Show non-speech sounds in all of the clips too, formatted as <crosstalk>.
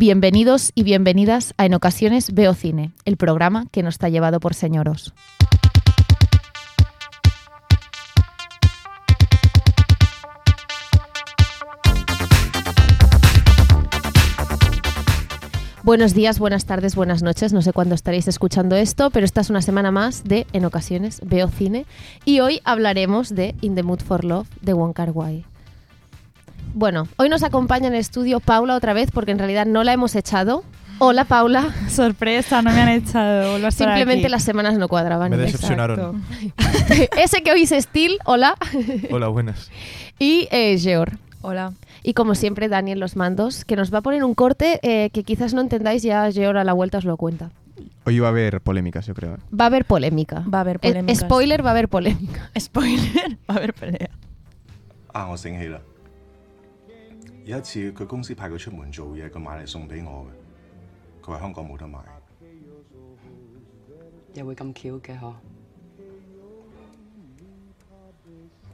Bienvenidos y bienvenidas a En ocasiones Veo Cine, el programa que nos está llevado por señoros. Buenos días, buenas tardes, buenas noches. No sé cuándo estaréis escuchando esto, pero esta es una semana más de En ocasiones Veo Cine. Y hoy hablaremos de In the Mood for Love de Wong Kar Wai. Bueno, hoy nos acompaña en el estudio Paula otra vez porque en realidad no la hemos echado. Hola Paula. <laughs> Sorpresa, no me han echado. Simplemente aquí. las semanas no cuadraban. Me decepcionaron. <laughs> Ese que oís es Steel, hola. <laughs> Hola, buenas. Y eh, Geor. Hola. Y como siempre, Daniel Los Mandos, que nos va a poner un corte eh, que quizás no entendáis, ya Geor a la vuelta os lo cuenta. Hoy va a haber polémicas, yo creo. Va a haber polémica. Va a haber eh, polémica. Spoiler, va a haber polémica. Spoiler, va a haber pelea. Ah, sin gira. 有一次佢公司派佢出門做嘢，佢買嚟送俾我嘅。佢話香港冇得買，又會咁巧嘅嗬？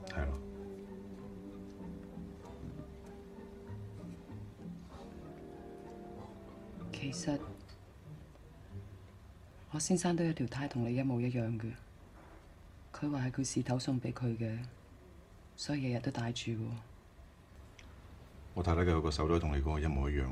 係咯。其實我先生都有條呔同你一模一樣嘅，佢話係佢事頭送俾佢嘅，所以日日都戴住喎。 我太太嘅个手都同你嗰个一模一样。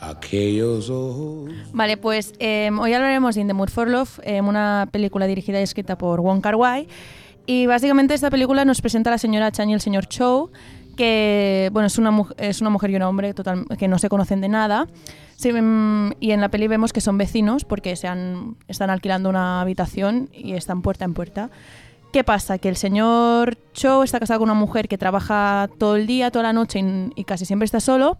Aquellos ojos. Vale, pues eh, hoy hablaremos de In the Mood for Love, eh, una película dirigida y escrita por Wong Kar Wai. Y básicamente esta película nos presenta a la señora Chan y el señor Chow, que bueno, es una, es una mujer y un hombre total, que no se conocen de nada. Sí, mm, y en la peli vemos que son vecinos porque se han, están alquilando una habitación y están puerta en puerta. ¿Qué pasa? Que el señor Chow está casado con una mujer que trabaja todo el día, toda la noche y, y casi siempre está solo.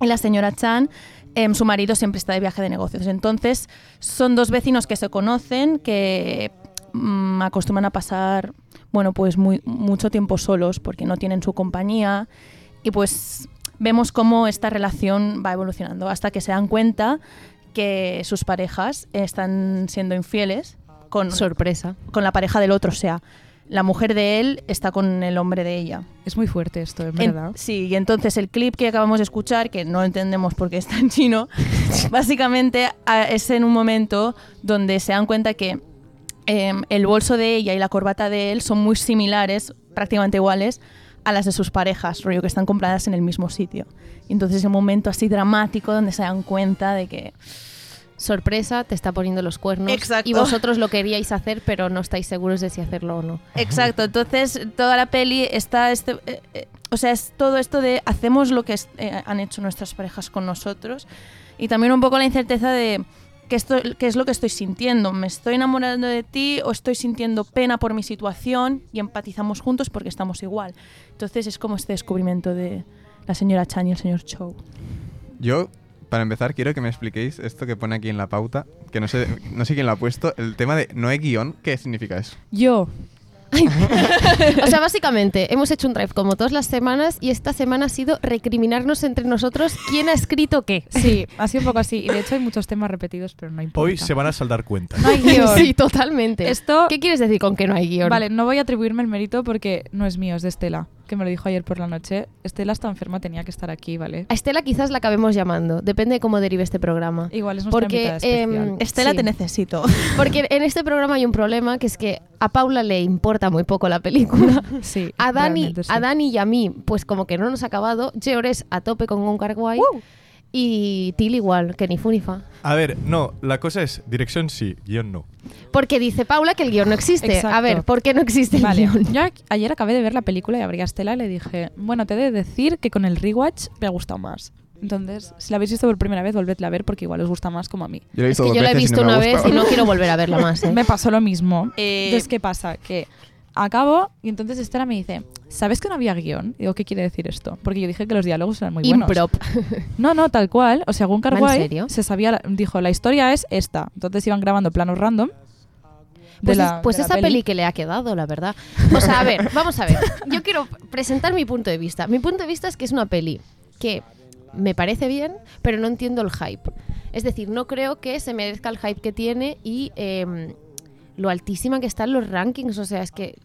Y la señora Chan, em, su marido siempre está de viaje de negocios. Entonces, son dos vecinos que se conocen, que mm, acostumbran a pasar, bueno, pues muy, mucho tiempo solos porque no tienen su compañía. Y pues vemos cómo esta relación va evolucionando hasta que se dan cuenta que sus parejas están siendo infieles con, Sorpresa. con la pareja del otro, o sea, la mujer de él está con el hombre de ella. Es muy fuerte esto, en En- verdad. sí, y entonces el clip que acabamos de escuchar, que no entendemos por qué está en chino, <laughs> básicamente es en un momento donde se dan cuenta que em, el bolso de ella y la corbata de él son muy similares, prácticamente iguales, a las de sus parejas, rollo que están compradas en el mismo sitio. Y entonces es un momento así dramático donde se dan cuenta de que Sorpresa, te está poniendo los cuernos. Exacto. Y vosotros lo queríais hacer, pero no estáis seguros de si hacerlo o no. Exacto, entonces toda la peli está este, eh, eh, o sea, es todo esto de hacemos lo que eh, han hecho nuestras parejas con nosotros y también un poco la incerteza de qué, esto, qué es lo que estoy sintiendo, me estoy enamorando de ti o estoy sintiendo pena por mi situación y empatizamos juntos porque estamos igual. Entonces es como este descubrimiento de la señora Chan y el señor Chow. Yo, para empezar, quiero que me expliquéis esto que pone aquí en la pauta, que no sé, no sé quién lo ha puesto, el tema de no hay guion. ¿Qué significa eso? Yo, <laughs> O sea, básicamente, hemos hecho un drive como todas las semanas y esta semana ha sido recriminarnos entre nosotros quién ha escrito qué. sí, ha sido un poco así. Y de hecho hay muchos temas repetidos, pero no importa. Hoy se van a saldar cuentas. No hay <laughs> guion. Sí, totalmente. Esto, ¿Qué quieres decir con que no hay guion? vale, no voy a atribuirme el mérito porque no es mío, es de Estela, que me lo dijo ayer por la noche. Estela está enferma, tenía que estar aquí, ¿vale? A Estela quizás la acabemos llamando, depende de cómo derive este programa. Igual es nuestra Porque, especial. em, Estela, Sí. te necesito. <laughs> Porque en este programa hay un problema que es que a Paula le importa muy poco la película. <laughs> sí, A Dani, sí. a Dani y a mí, pues como que no nos ha acabado. Geor es a tope con un Guay y Til igual, que ni fu ni fa. A ver, no, la cosa es, dirección sí, guion no. Porque dice Paula que el guion no existe. A ver, ¿por qué no existe el Vale, guion? yo ayer acabé de ver la película y abrí a Estela y le dije, bueno, te he de decir que con el rewatch me ha gustado más. Entonces, si la habéis visto por primera vez, volvedla a ver porque igual os gusta más como a mí. Yo la he Es visto que dos yo la he visto una vez y no quiero volver a verla más. ¿eh? <laughs> Me pasó lo mismo. Eh, Entonces, ¿qué pasa? Que acabo y entonces Estela me dice, ¿sabes que no había guion? Digo, ¿qué quiere decir esto? Porque yo dije que los diálogos eran muy buenos. Improp. No, no, tal cual. O sea, Gun Kar ¿En Wai serio? se sabía, dijo, la historia es esta. Entonces iban grabando planos random. Pues, la- es- pues esa peli. que le ha quedado, la verdad. O sea, a ver, <laughs> vamos a ver. Yo quiero presentar mi punto de vista. Mi punto de vista es que es una peli que me parece bien, pero no entiendo el hype. Es decir, no creo que se merezca el hype que tiene y em, lo altísima que está en los rankings. O sea, es que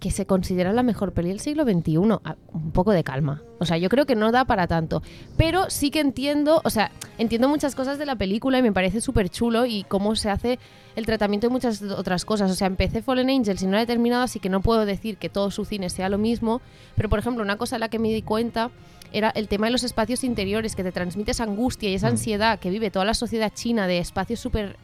que se considera la mejor peli del siglo XXI. Ah, Un poco de calma. O sea, yo creo que no da para tanto. Pero sí que entiendo, o sea, entiendo muchas cosas de la película y me parece súper chulo y cómo se hace el tratamiento de muchas otras cosas. O sea, empecé Fallen Angels y no la he terminado, así que no puedo decir que todo su cine sea lo mismo. Pero, por ejemplo, una cosa en la que me di cuenta era el tema de los espacios interiores, que te transmite esa angustia y esa Mm. ansiedad que vive toda la sociedad china de espacios súper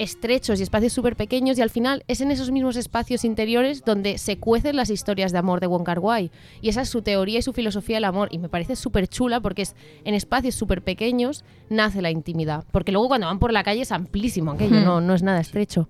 estrechos y espacios súper pequeños y al final es en esos mismos espacios interiores donde se cuecen las historias de amor de Wong Kar Wai. Y esa es su teoría y su filosofía del amor. Y me parece súper chula porque es en espacios súper pequeños nace la intimidad. Porque luego cuando van por la calle es amplísimo aquello Hmm. no, no es nada estrecho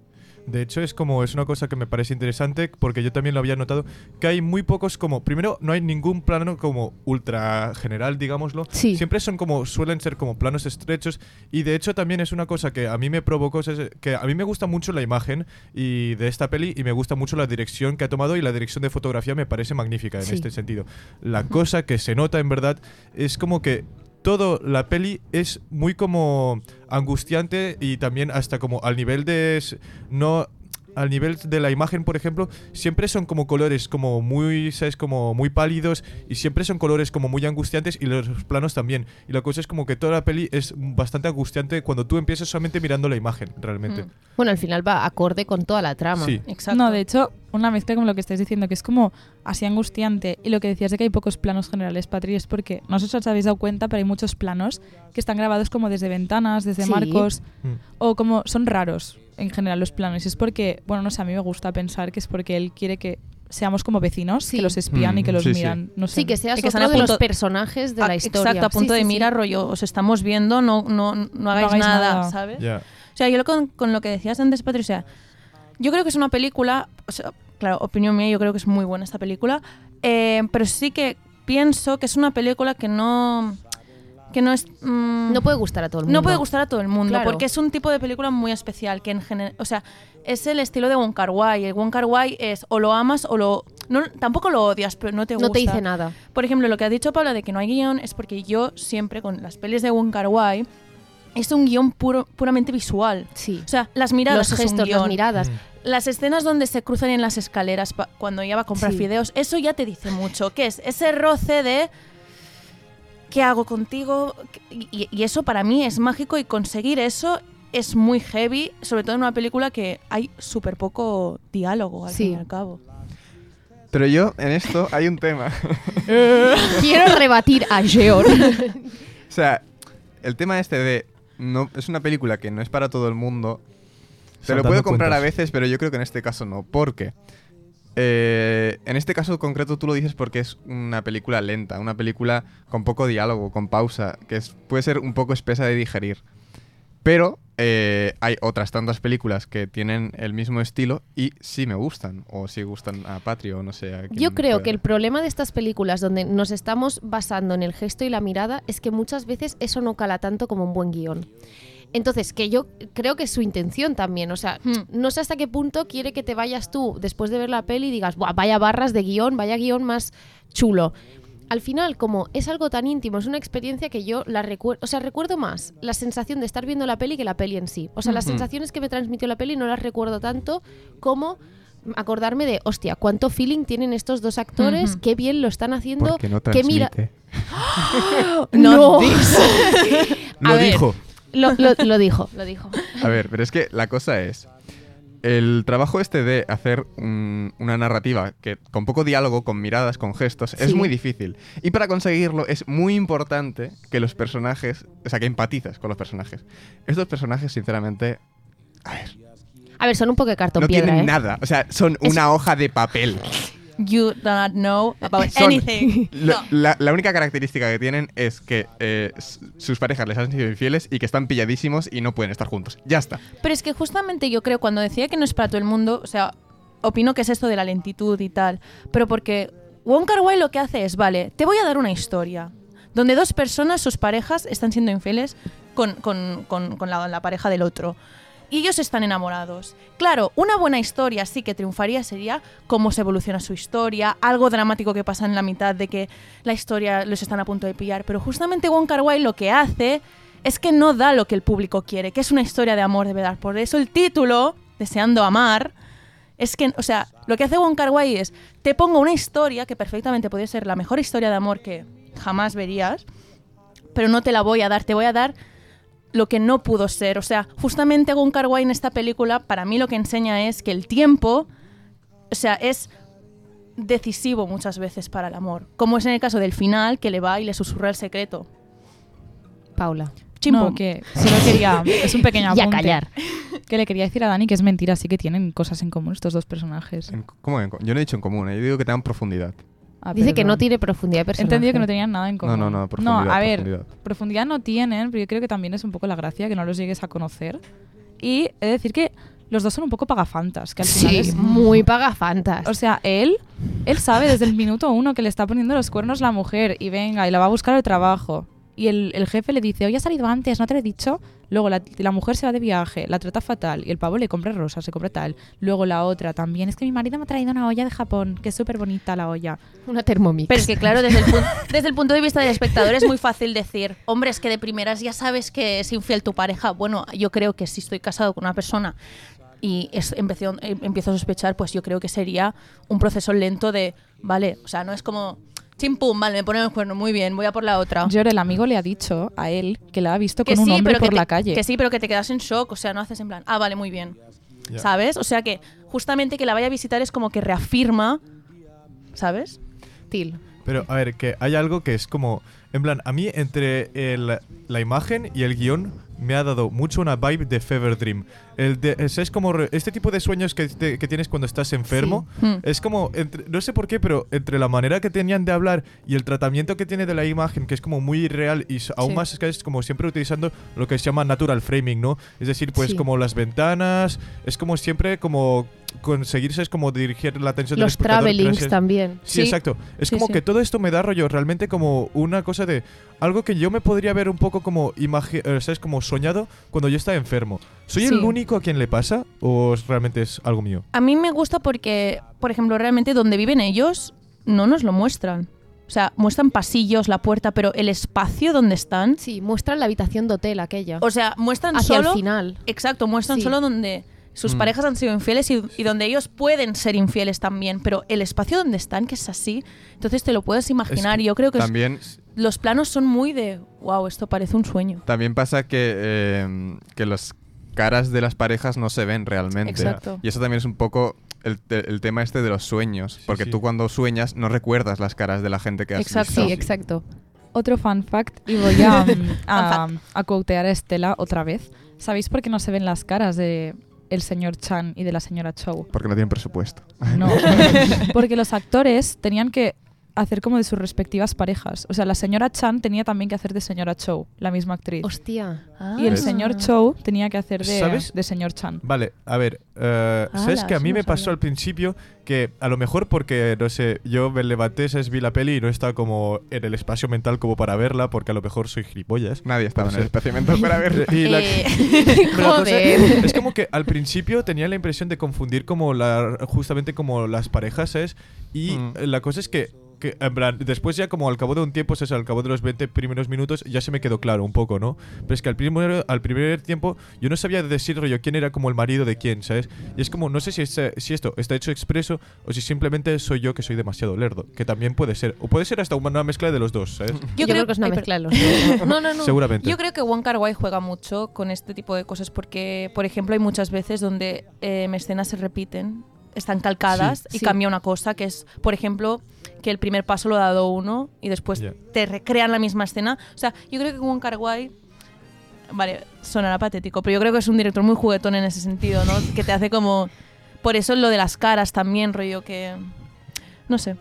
De hecho, es como, es una cosa que me parece interesante porque yo también lo había notado, que hay muy pocos como, primero, no hay ningún plano como ultra general, digámoslo. Sí. Siempre son como, suelen ser como planos estrechos y de hecho también es una cosa que a mí me provocó, es que a mí me gusta mucho la imagen y de esta peli y me gusta mucho la dirección que ha tomado y la dirección de fotografía me parece magnífica en Sí. este sentido. La cosa que se nota en verdad es como que todo la peli es muy como angustiante y también hasta como al nivel de no al nivel de la imagen, por ejemplo, siempre son como colores como muy, ¿sabes? Como muy pálidos y siempre son colores como muy angustiantes y los planos también. Y la cosa es como que toda la peli es bastante angustiante cuando tú empiezas solamente mirando la imagen, realmente. Mm. bueno al final va acorde con toda la trama Sí. Exacto. No, de hecho, una mezcla como lo que estáis diciendo, que es como así angustiante. Y lo que decías de que hay pocos planos generales, Patri, es porque no sé si os habéis dado cuenta, pero hay muchos planos que están grabados como desde ventanas, desde Sí. marcos, Mm. o como son raros en general los planos. Y es porque, bueno, no sé, a mí me gusta pensar que es porque él quiere que seamos como vecinos, Sí. que los espían y que Mm, los sí, sí. miran. No sé. sí que seas que otro a de los punto- personajes de Ah, la historia Exacto, a punto Sí, de sí, sí. mirar, rollo, os estamos viendo, no, no, no hagáis, hagáis nada, nada. ¿sabes? O sea, yo lo con, con lo que decías antes, Patricia, yo creo que es una película, o sea, claro, opinión mía, yo creo que es muy buena esta película, eh, pero sí que pienso que es una película que no, que no es... mm, no puede gustar a todo el mundo no puede gustar a todo el mundo, Claro. porque es un tipo de película muy especial, que en general, o sea, es el estilo de Wong Kar Wai. El Wong Kar Wai es o lo amas o lo... No, tampoco lo odias, pero no te gusta. no te dice nada Por ejemplo, lo que ha dicho Paula de que no hay guion es porque yo siempre con las pelis de Wong Kar Wai es un guion puro, puramente visual. sí O sea, las miradas los gestos las miradas Mm. Las escenas donde se cruzan en las escaleras cuando ella va a comprar Sí. fideos, eso ya te dice mucho. ¿Qué es? Ese roce de ¿qué hago contigo? Y, y eso para mí es mágico y conseguir eso es muy heavy, sobre todo en una película que hay súper poco diálogo al Sí. fin y al cabo. Pero yo, en esto, hay un tema. <laughs> quiero rebatir a Georg <laughs> O sea, el tema este de. No, es una película que no es para todo el mundo. Te lo puedo comprar a veces, pero yo creo que en este caso no. ¿Por qué? Eh, en este caso concreto tú lo dices porque es una película lenta, una película con poco diálogo, con pausa, que es- puede ser un poco espesa de digerir. Pero eh, hay otras tantas películas que tienen el mismo estilo y sí me gustan, o sí gustan a Patrio, o no sé. a Yo creo pueda. que el problema de estas películas donde nos estamos basando en el gesto y la mirada es que muchas veces eso no cala tanto como un buen guion. Entonces, que yo creo que es su intención también. O sea, Hmm. no sé hasta qué punto quiere que te vayas tú después de ver la peli y digas, Buah, vaya barras de guion, vaya guion más chulo. Al final, como es algo tan íntimo, es una experiencia que yo la recuerdo, o sea, recuerdo más la sensación de estar viendo la peli que la peli en sí. O sea, las sensaciones que me transmitió la peli no las recuerdo tanto como acordarme de, hostia, cuánto feeling tienen estos dos actores, qué bien lo están haciendo, no qué mira... transmite. <laughs> No. Lo <laughs> A ver. dijo. Lo, lo- <laughs> lo dijo, lo dijo. A ver, pero es que la cosa es. El trabajo este de hacer un- una narrativa que con poco diálogo, con miradas, con gestos, es muy difícil. Y para conseguirlo es muy importante que los personajes, o sea, que empatizas con los personajes. Estos personajes, sinceramente, a ver, A ver, son un poco de cartón no piedra, tienen ¿eh? nada. O sea, son Es- una hoja de papel. You do not know about Son- anything. <laughs> Lo- la, la única característica que tienen es que eh, sus parejas les han sido infieles y que están pilladísimos y no pueden estar juntos. Ya está. Pero es que justamente yo creo, cuando decía que no es para todo el mundo, o sea, opino que es esto de la lentitud y tal, pero porque Wong Kar Wai lo que hace es, vale, te voy a dar una historia donde dos personas, sus parejas, están siendo infieles con, con- con- con la, la pareja del otro. Y ellos están enamorados. Claro, una buena historia sí que triunfaría sería cómo se evoluciona su historia, algo dramático que pasa en la mitad de que la historia los están a punto de pillar. Pero justamente Wong Kar lo que hace es que no da lo que el público quiere, que es una historia de amor de verdad. Por eso el título, Deseando Amar, Es que, o sea, lo que hace Wong Kar es, te pongo una historia que perfectamente podría ser la mejor historia de amor que jamás verías, pero no te la voy a dar, te voy a dar lo que no pudo ser. O sea, justamente Wong Kar Wai en esta película, para mí lo que enseña es que el tiempo, o sea, es decisivo muchas veces para el amor. Como es en el caso del final, que le va y le susurra el secreto. Paula. Chimpum. No, que solo quería. Es un pequeño <laughs> Ya apunte. callar. Que le quería decir a Dani que es mentira, sí que tienen cosas en común estos dos personajes. En- ¿Cómo? yo no he dicho en común, ¿eh? yo digo que tengan profundidad. Ah, Dice que no tiene profundidad personaje. entendido que no tenían nada en No, común. no, no, profundidad. a ver, profundidad. profundidad no tienen, pero yo creo que también es un poco la gracia que no los llegues a conocer. Y he de decir que los dos son un poco pagafantas, que al final Sí, es muy pagafantas. O sea, él, él sabe desde el minuto uno que le está poniendo los cuernos la mujer y venga, y la va a buscar al trabajo. Y el, el jefe le dice, hoy ha salido antes, ¿no te lo he dicho? Luego la, la mujer se va de viaje, la trata fatal y el pavo le compra rosas, se compra tal. Luego la otra también, es que mi marido me ha traído una olla de Japón, que es súper bonita la olla. Una Thermomix. Pero es que, claro, desde el, pun- <laughs> desde el punto de vista del espectador es muy fácil decir, hombre, es que de primeras ya sabes que es infiel tu pareja. Bueno, yo creo que si estoy casado con una persona y es, em- empiezo a sospechar, pues yo creo que sería un proceso lento de, vale, o sea, no es como, chim pum, vale, me ponen el cuerno, muy bien, voy a por la otra. Yo, el amigo le ha dicho a él que la ha visto que con un hombre pero que por te- la calle. Que sí, pero que te quedas en shock, o sea, no haces en plan, ah, vale, muy bien. Ya. ¿Sabes? O sea que justamente que la vaya a visitar es como que reafirma, ¿sabes? Til. Pero, a ver, que hay algo que es como. En plan, a mí entre el- la imagen y el guion me ha dado mucho una vibe de Fever Dream. El de, es, es como este tipo de sueños que, te- que tienes cuando estás enfermo. Hmm. Es como, entre- no sé por qué, pero entre la manera que tenían de hablar y el tratamiento que tiene de la imagen, que es como muy real y aún Sí. más es que es como siempre utilizando lo que se llama natural framing, ¿no? Es decir, pues Sí. como las ventanas, es como siempre como conseguirse es como dirigir la atención del Los espectador travelings también. Sí, Sí. exacto. Es Sí, como sí. que todo esto me da rollo realmente como una cosa de algo que yo me podría ver un poco como imagi- eh, ¿sabes? como soñado cuando yo estaba enfermo. ¿Soy el único a quien le pasa o es- realmente es algo mío? A mí me gusta porque, por ejemplo, realmente donde viven ellos no nos lo muestran. O sea, muestran pasillos, la puerta, pero el espacio donde están. Sí, muestran la habitación de hotel aquella. O sea, muestran hacia solo. el final. Exacto, muestran Sí. solo donde sus Mm. parejas han sido infieles y, y donde ellos pueden ser infieles también. Pero el espacio donde están, que es así, entonces te lo puedes imaginar. que y yo creo que es- También, los planos son muy de. Wow, esto parece un sueño. también pasa que, eh, que las caras de las parejas no se ven realmente. Exacto. Y eso también es un poco el, te- el tema este de los sueños. porque sí. tú cuando sueñas no recuerdas las caras de la gente que has Exacto. visto. Sí, exacto. Otro fun fact, y voy a, <laughs> mm, a, a quotear a Estela otra vez. ¿Sabéis por qué no se ven las caras de el señor Chan y de la señora Chow? Porque no tienen presupuesto. No, <laughs> porque los actores tenían que hacer como de sus respectivas parejas. O sea, la señora Chan tenía también que hacer de señora Chow, la misma actriz. Hostia. Y el ¿Ves? señor Chow tenía que hacer de, ¿Sabes? de señor Chan. Vale, a ver, eh, ¿sabes que a mí no me pasó sabía. al principio que a lo mejor porque, no sé, yo me levanté, ¿sabes? vi la peli y no estaba como en el espacio mental como para verla porque a lo mejor soy gilipollas. Nadie estaba en el espacio mental para <laughs> ver. Y la- Eh, <laughs> cosa es como que al principio tenía la impresión de confundir como la justamente como las parejas, ¿sabes? Y Mm. la cosa es que, que, en plan, después ya como al cabo de un tiempo, ¿sabes? Al cabo de los 20 primeros minutos ya se me quedó claro un poco, ¿no? Pero es que al primer, al primer tiempo yo no sabía decir rollo quién era como el marido de quién, ¿sabes? Y es como, no sé si, este- si esto está hecho expreso o si simplemente soy yo que soy demasiado lerdo, que también puede ser. O puede ser hasta una mezcla de los dos, ¿sabes? Yo, creo, que es una ay, mezcla de los dos. <laughs> No, no, no. Seguramente. Yo creo que Wong Kar Wai juega mucho con este tipo de cosas porque, por ejemplo, hay muchas veces donde eh, escenas se repiten, están calcadas Sí, y sí. cambia una cosa, que es, por ejemplo, que el primer paso lo ha dado uno y después Ya. te recrean la misma escena. O sea, yo creo que Wong Kar Wai, vale, sonará patético, pero yo creo que es un director muy juguetón en ese sentido, ¿no? que te hace como... Por eso lo de las caras también, rollo que... No sé.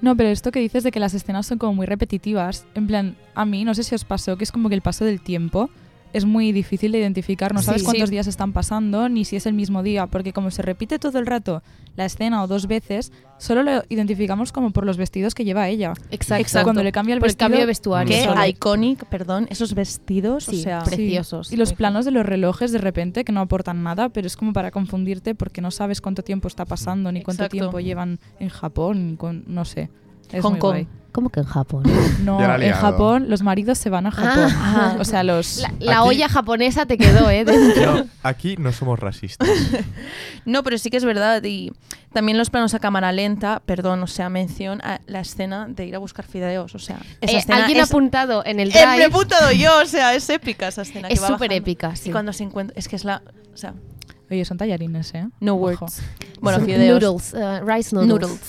No, pero esto que dices de que las escenas son como muy repetitivas, en plan, a mí no sé si os pasó que es como que el paso del tiempo es muy difícil de identificar, no Sí. sabes cuántos Sí. días están pasando ni si es el mismo día, porque como se repite todo el rato la escena o dos veces, solo lo identificamos como por los vestidos que lleva ella. Exacto. Exacto. Cuando le cambia el el vestido, cambio de vestuario. Qué iconic, perdón, esos vestidos, Sí, o sea... pre- preciosos. Y los planos de los relojes de repente que no aportan nada, pero es como para confundirte porque no sabes cuánto tiempo está pasando, ni cuánto Exacto. tiempo llevan en Japón, ni con- no sé. Es Hong muy Kong. guay. ¿Cómo que en Japón? <laughs> No, ha en. Japón los maridos se van a Japón. Ah. <laughs> O sea, los... La, la Aquí- olla japonesa te quedó, ¿eh? <laughs> dentro. No, aquí no somos racistas. No, pero sí que es verdad. Y también los planos a cámara lenta, perdón, o sea, mención a la escena de ir a buscar fideos. O sea, esa Eh, escena Alguien ha es- apuntado en el me he drive. apuntado yo, o sea, es épica esa escena. que Es va súper épica, sí. Y cuando se encuentra. Es que es la. O sea, Oye, son tallarines, ¿eh? no Ojo. words. Bueno, fideos. Noodles, eh, rice noodles. Noodles.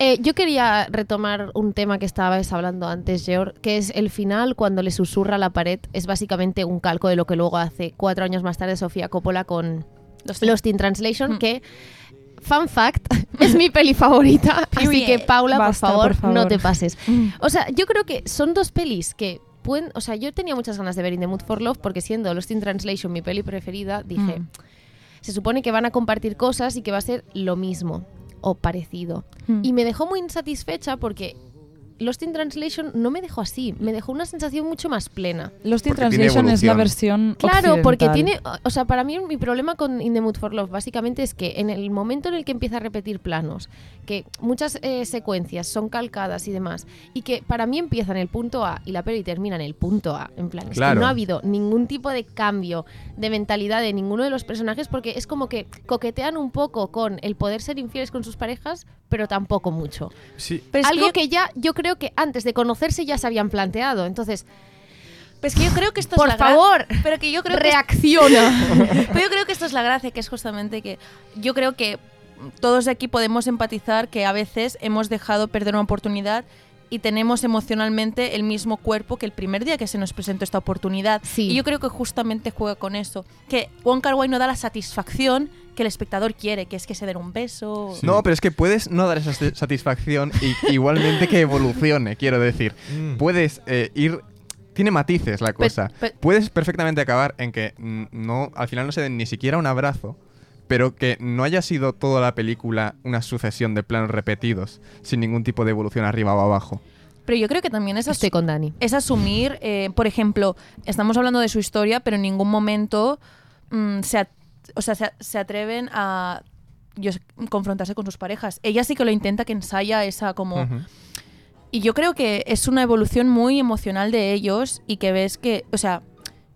Eh, yo quería retomar un tema que estabas hablando antes, Georg, que es el final cuando le susurra a la pared. Es básicamente un calco de lo que luego hace cuatro años más tarde Sofía Coppola con Los- Lost in Translation, Mm. que, fun fact, <laughs> es mi peli favorita. así que, Paula, por Basta, favor, por favor. no te pases. Mm. O sea, yo creo que son dos pelis que pueden... O sea, yo tenía muchas ganas de ver In the Mood for Love porque siendo Lost in Translation mi peli preferida, dije, Mm. se supone que van a compartir cosas y que va a ser lo mismo o parecido. Mm. Y me dejó muy insatisfecha porque Lost in Translation no me dejó así, me dejó una sensación mucho más plena. Lost in Porque Translation es la versión Claro, porque tiene, o sea, para mí mi problema con In the Mood for Love básicamente es que en el momento en el que empieza a repetir planos, que muchas eh, secuencias son calcadas y demás, y que para mí empieza en el punto A y la peli termina en el punto A, en plan, es que Claro. no ha habido ningún tipo de cambio de mentalidad de ninguno de los personajes porque es como que coquetean un poco con el poder ser infieles con sus parejas, pero tampoco mucho. Sí, Pero es Algo que, que ya yo creo que antes de conocerse ya se habían planteado, entonces, pero es que yo creo que esto por es la favor, Pero que yo creo que reacciona. <laughs> Pero yo creo que esto es la gracia, que es justamente que yo creo que todos de aquí podemos empatizar que a veces hemos dejado perder una oportunidad y tenemos emocionalmente el mismo cuerpo que el primer día que se nos presentó esta oportunidad. Sí. Y yo creo que justamente juega con eso, que Wong Kar Wai no da la satisfacción que el espectador quiere, que es que se den un beso. Sí. No, pero es que puedes no dar esa sa- satisfacción y <laughs> igualmente que evolucione, quiero decir. Mm. Puedes eh, ir... Tiene matices la cosa. pe- Puedes perfectamente acabar en que no, al final no se den ni siquiera un abrazo, pero que no haya sido toda la película una sucesión de planos repetidos, sin ningún tipo de evolución arriba o abajo. Pero yo creo que también es, Estoy con Dani. es asumir, eh, por ejemplo, estamos hablando de su historia, pero en ningún momento mm, se, o sea, se, se atreven a yo confrontarse con sus parejas. Ella sí que lo intenta, que ensaya esa como... Y yo creo que es una evolución muy emocional de ellos y que ves que, o sea,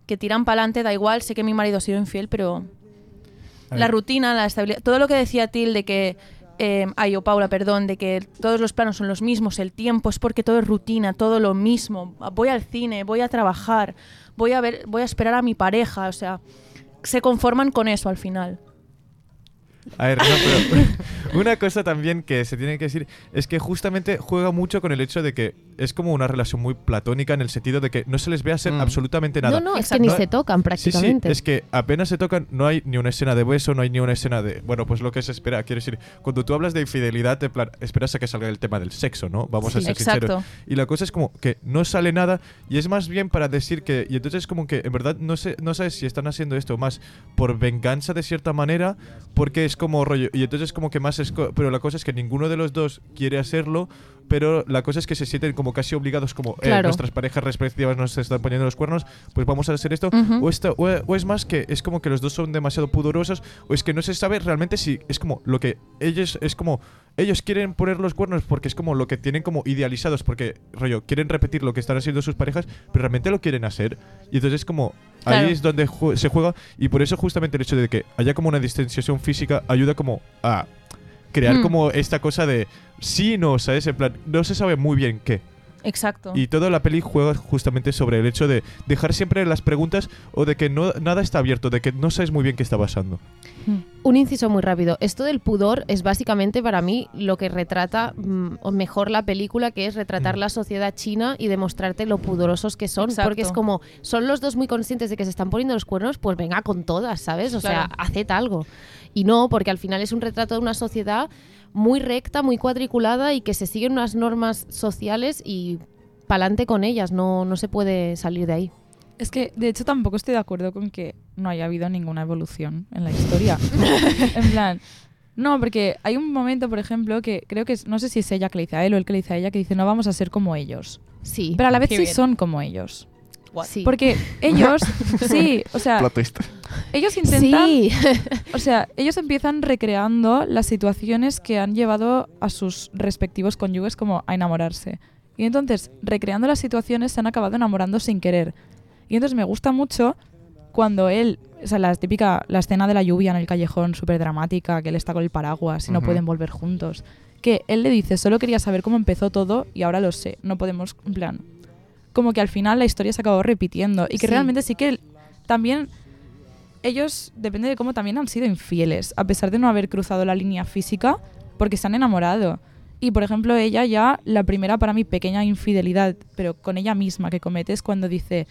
que tiran para adelante, da igual, sé que mi marido ha sido infiel, pero la rutina, la estabilidad, todo lo que decía Til de que, eh, ay, o Paula, perdón, de que todos los planos son los mismos, el tiempo es porque todo es rutina, todo lo mismo. Voy al cine, voy a trabajar, voy a ver, voy a esperar a mi pareja, o sea, se conforman con eso al final. A ver, no, pero <laughs> una cosa también que se tiene que decir es que justamente juega mucho con el hecho de que es como una relación muy platónica en el sentido de que no se les ve hacer Mm. absolutamente nada. No, no, es que ni No- se tocan Sí, sí, prácticamente. es que apenas se tocan, no hay ni una escena de beso, no hay ni una escena de. Bueno, pues lo que se espera. Quiero decir, cuando tú hablas de infidelidad, en plan, esperas a que salga el tema del sexo, ¿no? Vamos a ser sinceros. Y la cosa es como que no sale nada y es más bien para decir que. Y entonces, como que en verdad no, sé, no sabes si están haciendo esto más por venganza de cierta manera, porque es como rollo. Y entonces, como que más. Es co- pero la cosa es que ninguno de los dos quiere hacerlo, pero la cosa es que se sienten como casi obligados, como eh, nuestras parejas respectivas nos están poniendo los cuernos, pues vamos a hacer esto. O, esto o, o es más que es como que los dos son demasiado pudorosos, o es que no se sabe realmente si es como lo que ellos. Es como. Ellos quieren poner los cuernos porque es como lo que tienen como idealizados, porque, rollo, quieren repetir lo que están haciendo sus parejas, pero realmente lo quieren hacer. Y entonces es como. Claro. Ahí es donde ju- se juega, y por eso justamente el hecho de que haya como una distanciación física ayuda como a crear Hmm. como esta cosa de sí, no, ¿sabes? En plan, no se sabe muy bien qué. Exacto. Y toda la peli juega justamente sobre el hecho de dejar siempre las preguntas o de que no, nada está abierto, de que no sabes muy bien qué está pasando. Un inciso muy rápido. Esto del pudor es básicamente para mí lo que retrata mm, o mejor la película, que es retratar Mm. la sociedad china y demostrarte lo pudorosos que son. Exacto. Porque es como, son los dos muy conscientes de que se están poniendo los cuernos, pues venga con todas, ¿sabes? O sea, Claro. haced algo. Y no, porque al final es un retrato de una sociedad muy recta, muy cuadriculada y que se siguen unas normas sociales y pa'lante con ellas. No, no se puede salir de ahí. Es que, de hecho, tampoco estoy de acuerdo con que no haya habido ninguna evolución en la historia. <laughs> en plan, no, porque hay un momento, por ejemplo, que creo que es, no sé si es ella que le dice a él o él que le dice a ella, que dice, no vamos a ser como ellos. Sí. Pero a la vez sí son como ellos. Sí. Porque <laughs> ellos, sí, o sea, ellos intentan, Sí. o sea, ellos empiezan recreando las situaciones que han llevado a sus respectivos cónyuges como a enamorarse. Y entonces, recreando las situaciones, se han acabado enamorando sin querer. Y entonces me gusta mucho cuando él, o sea, la típica, la escena de la lluvia en el callejón, súper dramática, que él está con el paraguas y no Ujú. pueden volver juntos. Que él le dice, solo quería saber cómo empezó todo y ahora lo sé, no podemos, en plan, como que al final la historia se acabó repitiendo y que Sí. realmente sí que también ellos, depende de cómo también han sido infieles, a pesar de no haber cruzado la línea física, porque se han enamorado. Y por ejemplo, ella ya, la primera para mí pequeña infidelidad, pero con ella misma que comete es cuando dice,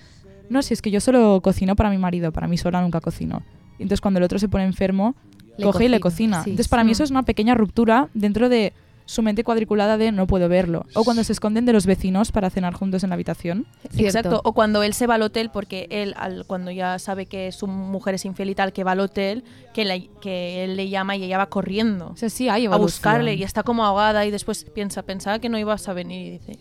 no, si es que yo solo cocino para mi marido, para mí sola nunca cocino. Y entonces cuando el otro se pone enfermo, Le coge y le cocina, cocina. sí. Entonces para mí eso es una pequeña ruptura dentro de su mente cuadriculada de no puedo verlo. O cuando se esconden de los vecinos para cenar juntos en la habitación. Cierto. Exacto. O cuando él se va al hotel porque él, al, cuando ya sabe que su mujer es infiel y tal, que va al hotel, que, la- que él le llama y ella va corriendo O sea, sí hay a buscarle y está como ahogada y después piensa, pensaba que no ibas a venir y dice,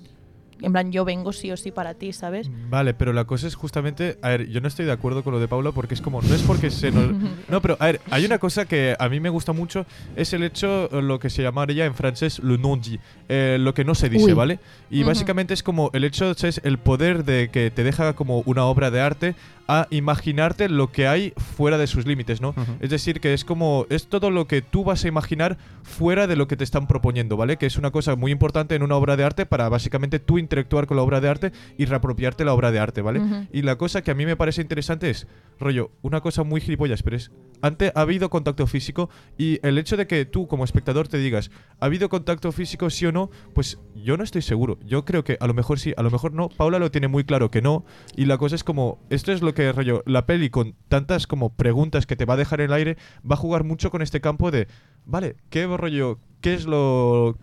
en plan, yo vengo sí o sí para ti, ¿sabes? Vale, pero la cosa es justamente, a ver, yo no estoy de acuerdo con lo de Paula porque es como, no es porque se nos... <laughs> No, pero a ver, hay una cosa que a mí me gusta mucho, es el hecho, lo que se llamaría en francés le non-dit, eh, lo que no se dice, Uy. ¿vale? Y básicamente es como, el hecho es el poder de que te deja como una obra de arte a imaginarte lo que hay fuera de sus límites, ¿no? Es decir, que es como, es todo lo que tú vas a imaginar fuera de lo que te están proponiendo, ¿vale? Que es una cosa muy importante en una obra de arte para básicamente tú interactuar con la obra de arte y reapropiarte la obra de arte, ¿vale? Y la cosa que a mí me parece interesante es, rollo, una cosa muy gilipollas, pero es, antes ha habido contacto físico y el hecho de que tú como espectador te digas, ¿ha habido contacto físico sí o no? Pues yo no estoy seguro. Yo creo que a lo mejor sí, a lo mejor no. Paula lo tiene muy claro que no. Y la cosa es como, esto es lo que, rollo, la peli con tantas como preguntas que te va a dejar en el aire, va a jugar mucho con este campo de, vale, ¿qué rollo? ¿Qué es lo...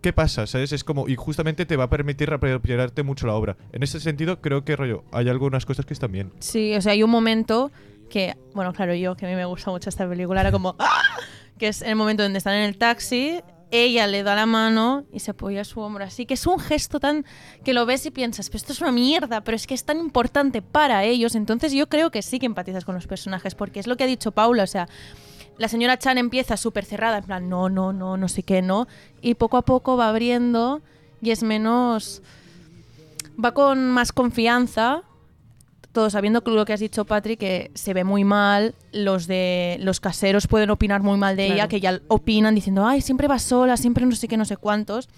¿Qué pasa? ¿Sabes? Es como, y justamente te va a permitir reapropiarte mucho la obra. En ese sentido, creo que, rollo, hay algunas cosas que están bien. Sí, o sea, hay un momento que, bueno, claro, yo, que a mí me gusta mucho esta película, era como, ¡ah! que es el momento donde están en el taxi, ella le da la mano y se apoya a su hombro. Así, que es un gesto tan que lo ves y piensas, pero esto es una mierda, pero es que es tan importante para ellos, entonces yo creo que sí que empatizas con los personajes, porque es lo que ha dicho Paula, o sea, la señora Chan empieza súper cerrada, en plan, no, no, no, no sé qué, no, y poco a poco va abriendo y es menos... va con más confianza, todo sabiendo que lo que has dicho, Patrick, que se ve muy mal, los de los caseros pueden opinar muy mal de Claro. ella, que ya opinan diciendo, ay, siempre va sola, siempre no sé qué, no sé cuántos.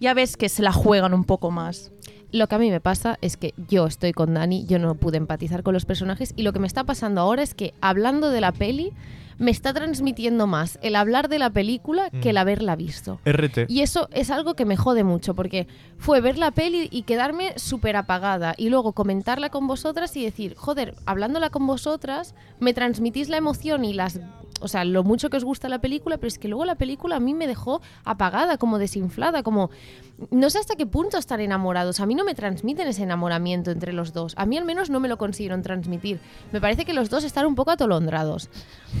Ya ves que se la juegan un poco más. Lo que a mí me pasa es que yo estoy con Dani, yo no pude empatizar con los personajes y lo que me está pasando ahora es que hablando de la peli me está transmitiendo más el hablar de la película que el Mm. haberla visto. RT. Y eso es algo que me jode mucho, porque fue ver la peli y quedarme súper apagada y luego comentarla con vosotras y decir, joder, hablándola con vosotras, me transmitís la emoción y las... O sea, lo mucho que os gusta la película, pero es que luego la película a mí me dejó apagada, como desinflada, como... No sé hasta qué punto están enamorados. A mí no me transmiten ese enamoramiento entre los dos. A mí al menos no me lo consiguieron transmitir. Me parece que los dos están un poco atolondrados.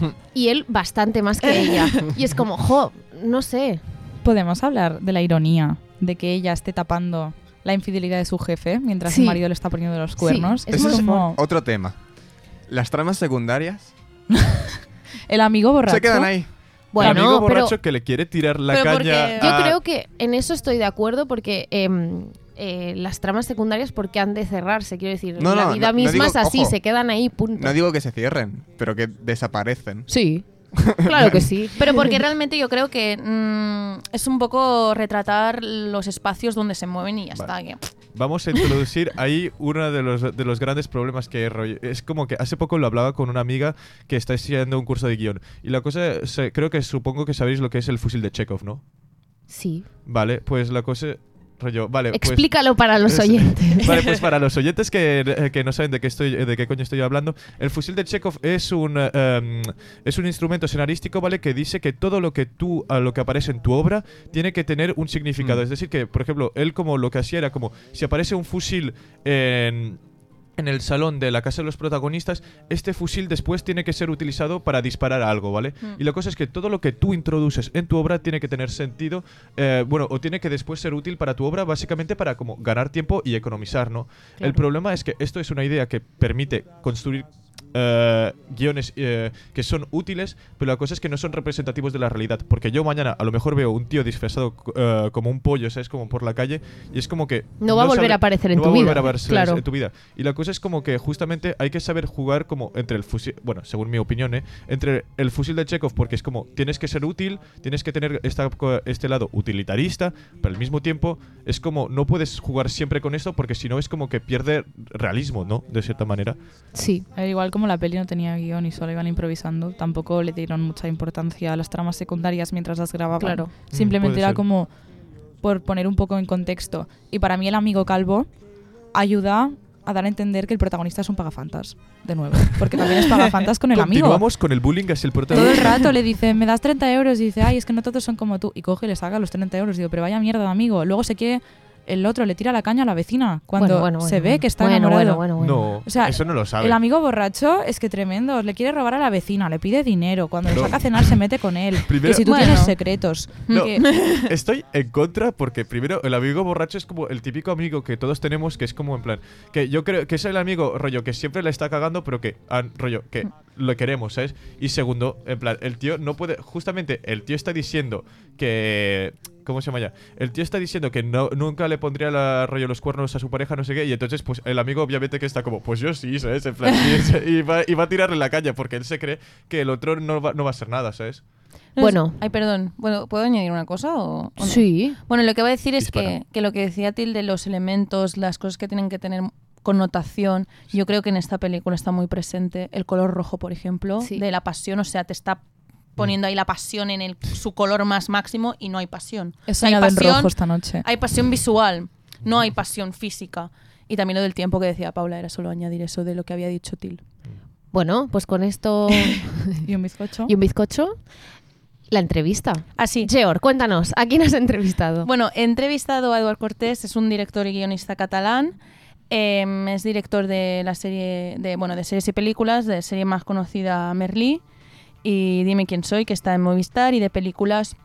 <laughs> Y él bastante más que ella. Y es como, jo, no sé. Podemos hablar de la ironía de que ella esté tapando la infidelidad de su jefe mientras Sí. su marido le está poniendo los cuernos. es es muy como Otro tema. Las tramas secundarias <laughs> el amigo borracho. se quedan ahí. Bueno, el amigo pero borracho que le quiere tirar la Pero caña. porque- yo creo que en eso estoy de acuerdo porque em, eh, las tramas secundarias porque han de cerrarse, quiero decir, No, la no, vida no- no misma digo- es así, ojo. se quedan ahí, punto. No digo que se cierren, pero que desaparecen. Sí, claro que sí. <laughs> Pero porque realmente yo creo que mm, es un poco retratar los espacios donde se mueven y ya Vale. está. que- Vamos a introducir <laughs> ahí uno de los, de los grandes problemas que hay. Es como que hace poco lo hablaba con una amiga que está estudiando un curso de guion. Y la cosa, creo que supongo que sabéis lo que es el fusil de Chekhov, ¿no? Sí. Vale, pues la cosa... Rollo, vale, pues... Explícalo para los es- oyentes. Vale, pues para <laughs> los oyentes que, eh, que no saben de qué estoy, de qué coño estoy hablando, el fusil de Chekhov es un em, es un instrumento escenarístico, ¿vale? Que dice que todo lo que tú, a lo que aparece en tu obra, tiene que tener un significado. Mm. Es decir, que, por ejemplo, él como lo que hacía era como si aparece un fusil en en el salón de la casa de los protagonistas, este fusil después tiene que ser utilizado para disparar a algo, ¿vale? Mm. Y la cosa es que todo lo que tú introduces en tu obra tiene que tener sentido, eh, bueno, o tiene que después ser útil para tu obra, básicamente para como ganar tiempo y economizar, ¿no? El problema es que esto es una idea que permite construir eh, guiones eh, que son útiles, pero la cosa es que no son representativos de la realidad. Porque yo mañana a lo mejor veo un tío disfrazado eh, como un pollo, ¿sabes? Como por la calle, y es como que. No va a volver sabe- a aparecer en no tu va a volver vida, a claro. en tu vida. Y la cosa es como que justamente hay que saber jugar como entre el fusil. Bueno, según mi opinión, ¿eh? Entre el fusil de Chekhov, porque es como tienes que ser útil, tienes que tener esta, este lado utilitarista, pero al mismo tiempo es como no puedes jugar siempre con esto porque si no es como que pierde realismo, ¿no? De cierta manera. Sí. Ver, como la peli no tenía guion y solo iban improvisando, tampoco le dieron mucha importancia a las tramas secundarias mientras las grababan. Claro. Mm, Simplemente era ser. como por poner un poco en contexto. Y para mí el amigo calvo ayuda a dar a entender que el protagonista es un pagafantas, de nuevo. Porque también es pagafantas con el <laughs> amigo. Continuamos con el bullying hacia el Todo el protagonista. rato le dice, <laughs> me das 30 euros y dice, ay, es que no todos son como tú. Y coge y le saca los 30 euros. Digo, pero vaya mierda de amigo. Luego se quiere, el otro le tira la caña a la vecina cuando Bueno, bueno, se bueno, ve que está Bueno, enamorado. Bueno, bueno, bueno. No, O sea, eso no lo sabe. El amigo borracho es que tremendo. Le quiere robar a la vecina, le pide dinero. Cuando No. le saca a cenar se mete con él. <laughs> Primero- que si tú Bueno. tienes secretos. No, que- <laughs> estoy en contra porque primero el amigo borracho es como el típico amigo que todos tenemos que es como en plan que yo creo que es el amigo rollo que siempre le está cagando pero que ah, rollo que lo queremos, ¿sabes? Y segundo, en plan el tío no puede justamente el tío está diciendo que ¿Cómo se llama ya? El tío está diciendo que no, nunca le pondría la, rollo los cuernos a su pareja, no sé qué, y entonces pues el amigo obviamente que está como, pues yo sí, ¿sabes? En plan, <laughs> y, va, y va a tirarle la caña porque él se cree que el otro no va, no va a ser nada, ¿sabes? No, Bueno. Ay, perdón. Bueno, ¿Puedo añadir una cosa o, o no? Sí. Bueno, lo que voy a decir es que, que lo que decía Tilde, los elementos, las cosas que tienen que tener connotación, yo creo que en esta película está muy presente el color rojo, por ejemplo, Sí. de la pasión, o sea, te está poniendo ahí la pasión en el, su color más máximo y no hay pasión. He O sea, hay en pasión, rojo esta noche. hay pasión visual, no hay pasión física. Y también lo del tiempo que decía Paula, era solo añadir eso de lo que había dicho Til. Bueno, pues con esto <laughs> Y un bizcocho. y un bizcocho, la entrevista. Así. Georg, cuéntanos, ¿a quién has entrevistado? Bueno, he entrevistado a Eduard Cortés, es un director y guionista catalán. Em, es director de la serie de, bueno, de series y películas, de serie más conocida Merlí y Dime quién soy, que está en Movistar, y de películas,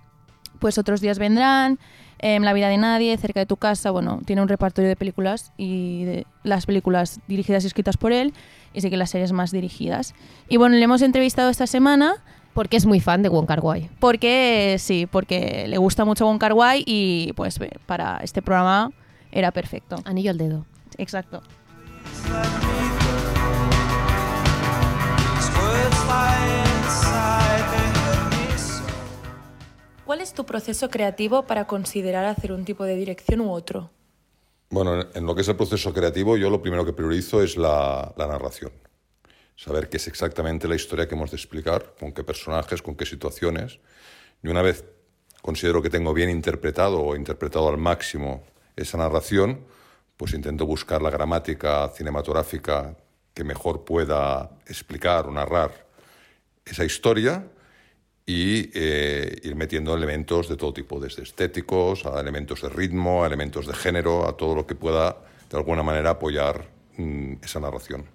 pues otros días vendrán, em, La vida de nadie, Cerca de tu casa, bueno, tiene un repertorio de películas y de las películas dirigidas y escritas por él, y sí que las series más dirigidas. Y bueno, le hemos entrevistado esta semana Porque es muy fan de Wong Kar Wai. porque sí, porque le gusta mucho Wong Kar Wai y pues para este programa era perfecto. Anillo al dedo. Exacto. ¿Cuál es tu proceso creativo para considerar hacer un tipo de dirección u otro? Bueno, en- lo que es el proceso creativo, yo lo primero que priorizo es la, la narración. Saber qué es exactamente la historia que hemos de explicar, con qué personajes, con qué situaciones. Y una vez considero que tengo bien interpretado o interpretado al máximo esa narración, pues intento buscar la gramática cinematográfica que mejor pueda explicar o narrar esa historia y eh, ir metiendo elementos de todo tipo, desde estéticos a elementos de ritmo, a elementos de género, a todo lo que pueda de alguna manera apoyar mm, esa narración.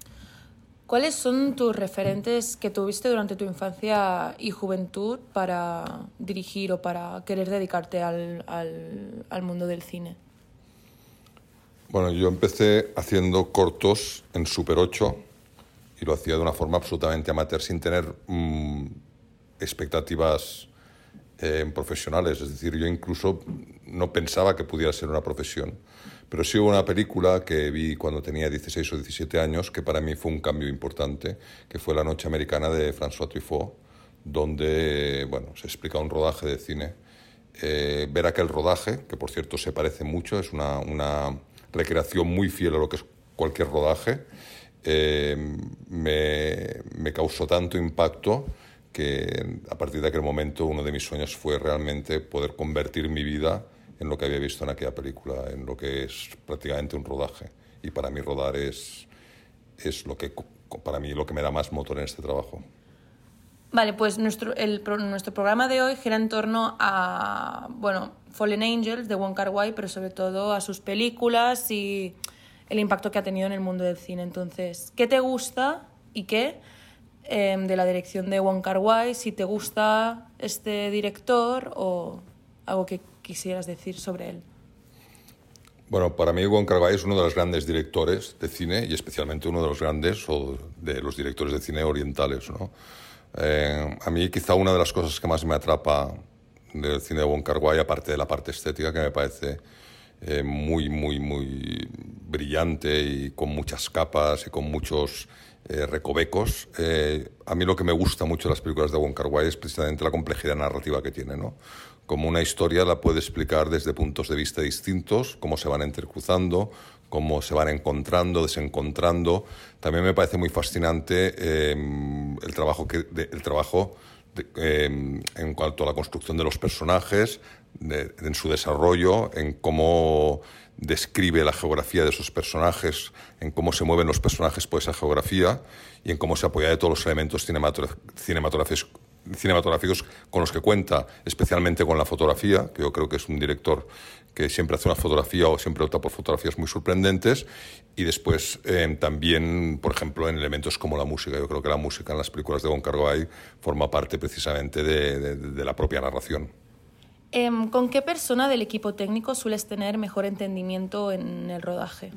¿Cuáles son tus referentes que tuviste durante tu infancia y juventud para dirigir o para querer dedicarte al, al- al mundo del cine? Bueno, yo empecé haciendo cortos en Super 8 y lo hacía de una forma absolutamente amateur, sin tener mm, expectativas eh, profesionales. Es decir, yo incluso no pensaba que pudiera ser una profesión. Pero sí hubo una película que vi cuando tenía 16 o 17 años que para mí fue un cambio importante, que fue La Noche Americana de François Truffaut, donde bueno, se explica un rodaje de cine. Eh, ver aquel rodaje, que por cierto se parece mucho, es una, recreación muy fiel a lo que es cualquier rodaje, eh, me causó tanto impacto que a partir de aquel momento uno de mis sueños fue realmente poder convertir mi vida en lo que había visto en aquella película, en lo que es prácticamente un rodaje. Y para mí rodar es, es lo que, para mí lo que me da más motor en este trabajo. Vale, pues nuestro, el, nuestro programa de hoy gira en torno a, bueno, Fallen Angels de Wong Kar pero sobre todo a sus películas y el impacto que ha tenido en el mundo del cine. Entonces, ¿qué te gusta y qué em, de la dirección de Wong Kar Wai? Si te gusta este director o algo que quisieras decir sobre él. Bueno, para mí Wong Kar-wai es uno de los grandes directores de cine y especialmente uno de los grandes o de los directores de cine orientales. ¿no? Eh, a mí quizá una de las cosas que más me atrapa del cine de Wong Kar-wai, aparte de la parte estética, que me parece eh, muy, muy, muy brillante y con muchas capas y con muchos eh, recovecos. Eh, a mí lo que me gusta mucho de las películas de Wong Kar-wai es precisamente la complejidad narrativa que tiene, ¿no? Como una historia la puede explicar desde puntos de vista distintos, cómo se van intercruzando, cómo se van encontrando, desencontrando. También me parece muy fascinante eh, el trabajo, que, el trabajo eh, en cuanto a la construcción de los personajes, en su desarrollo, en cómo describe la geografía de esos personajes, en cómo se mueven los personajes por esa geografía y en cómo se apoya de todos los elementos cinematográficos, con los que cuenta, especialmente con la fotografía, que yo creo que es un director que siempre hace una fotografía o siempre opta por fotografías muy sorprendentes, y después eh, también, por ejemplo, en elementos como la música. Yo creo que la música en las películas de Wong Kar-wai forma parte precisamente de la propia narración. Em, ¿Con qué persona del equipo técnico sueles tener mejor entendimiento en el rodaje?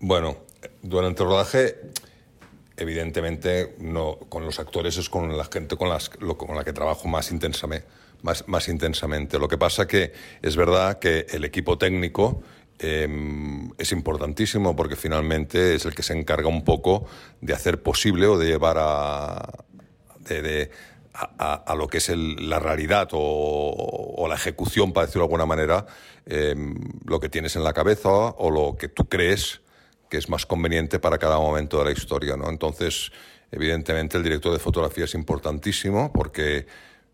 Bueno, durante el rodaje, evidentemente, no, con los actores es con la gente con, la que trabajo más intensamente, más, más intensamente. Lo que pasa que es verdad que el equipo técnico eh, es importantísimo porque finalmente es el que se encarga un poco de hacer posible o de llevar a, de- a, lo que es el- la realidad o, o la ejecución, para decirlo de alguna manera, eh, lo que tienes en la cabeza o lo que tú crees que es más conveniente para cada momento de la historia. ¿no? Entonces, evidentemente, el director de fotografía es importantísimo porque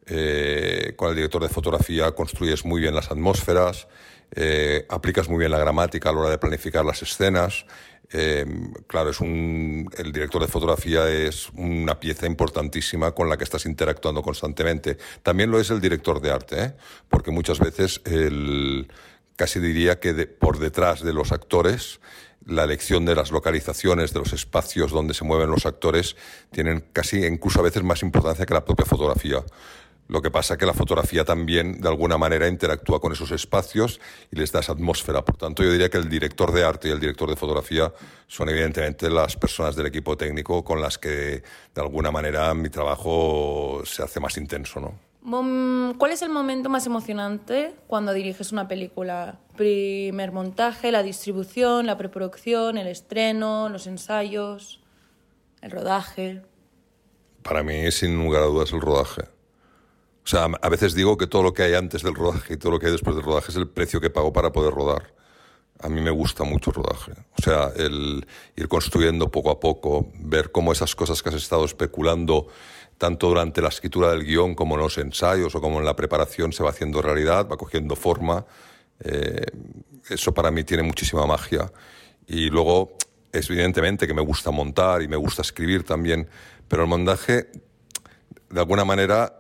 eh, con el director de fotografía construyes muy bien las atmósferas, eh, aplicas muy bien la gramática a la hora de planificar las escenas. Eh, claro, es un, el director de fotografía es una pieza importantísima con la que estás interactuando constantemente. También lo es el director de arte, ¿eh? porque muchas veces el, casi diría que por detrás de los actores, la elección de las localizaciones, de los espacios donde se mueven los actores, tienen casi incluso a veces más importancia que la propia fotografía. Lo que pasa es que la fotografía también, de alguna manera, interactúa con esos espacios y les da esa atmósfera. Por tanto, yo diría que el director de arte y el director de fotografía son evidentemente las personas del equipo técnico con las que, de alguna manera, mi trabajo se hace más intenso, ¿no? ¿Cuál es el momento más emocionante cuando diriges una película? Primer montaje, la distribución, la preproducción, el estreno, los ensayos, el rodaje. Para mí, sin lugar a dudas, el rodaje. O sea, a veces digo que todo lo que hay antes del rodaje y todo lo que hay después del rodaje es el precio que pago para poder rodar. A mí me gusta mucho el rodaje. O sea, el ir construyendo poco a poco, ver cómo esas cosas que has estado especulando, tanto durante la escritura del guion como en los ensayos o como en la preparación, se va haciendo realidad, va cogiendo forma. Eh, eso para mí tiene muchísima magia. Y luego, es evidentemente que me gusta montar y me gusta escribir también, pero el montaje, de alguna manera,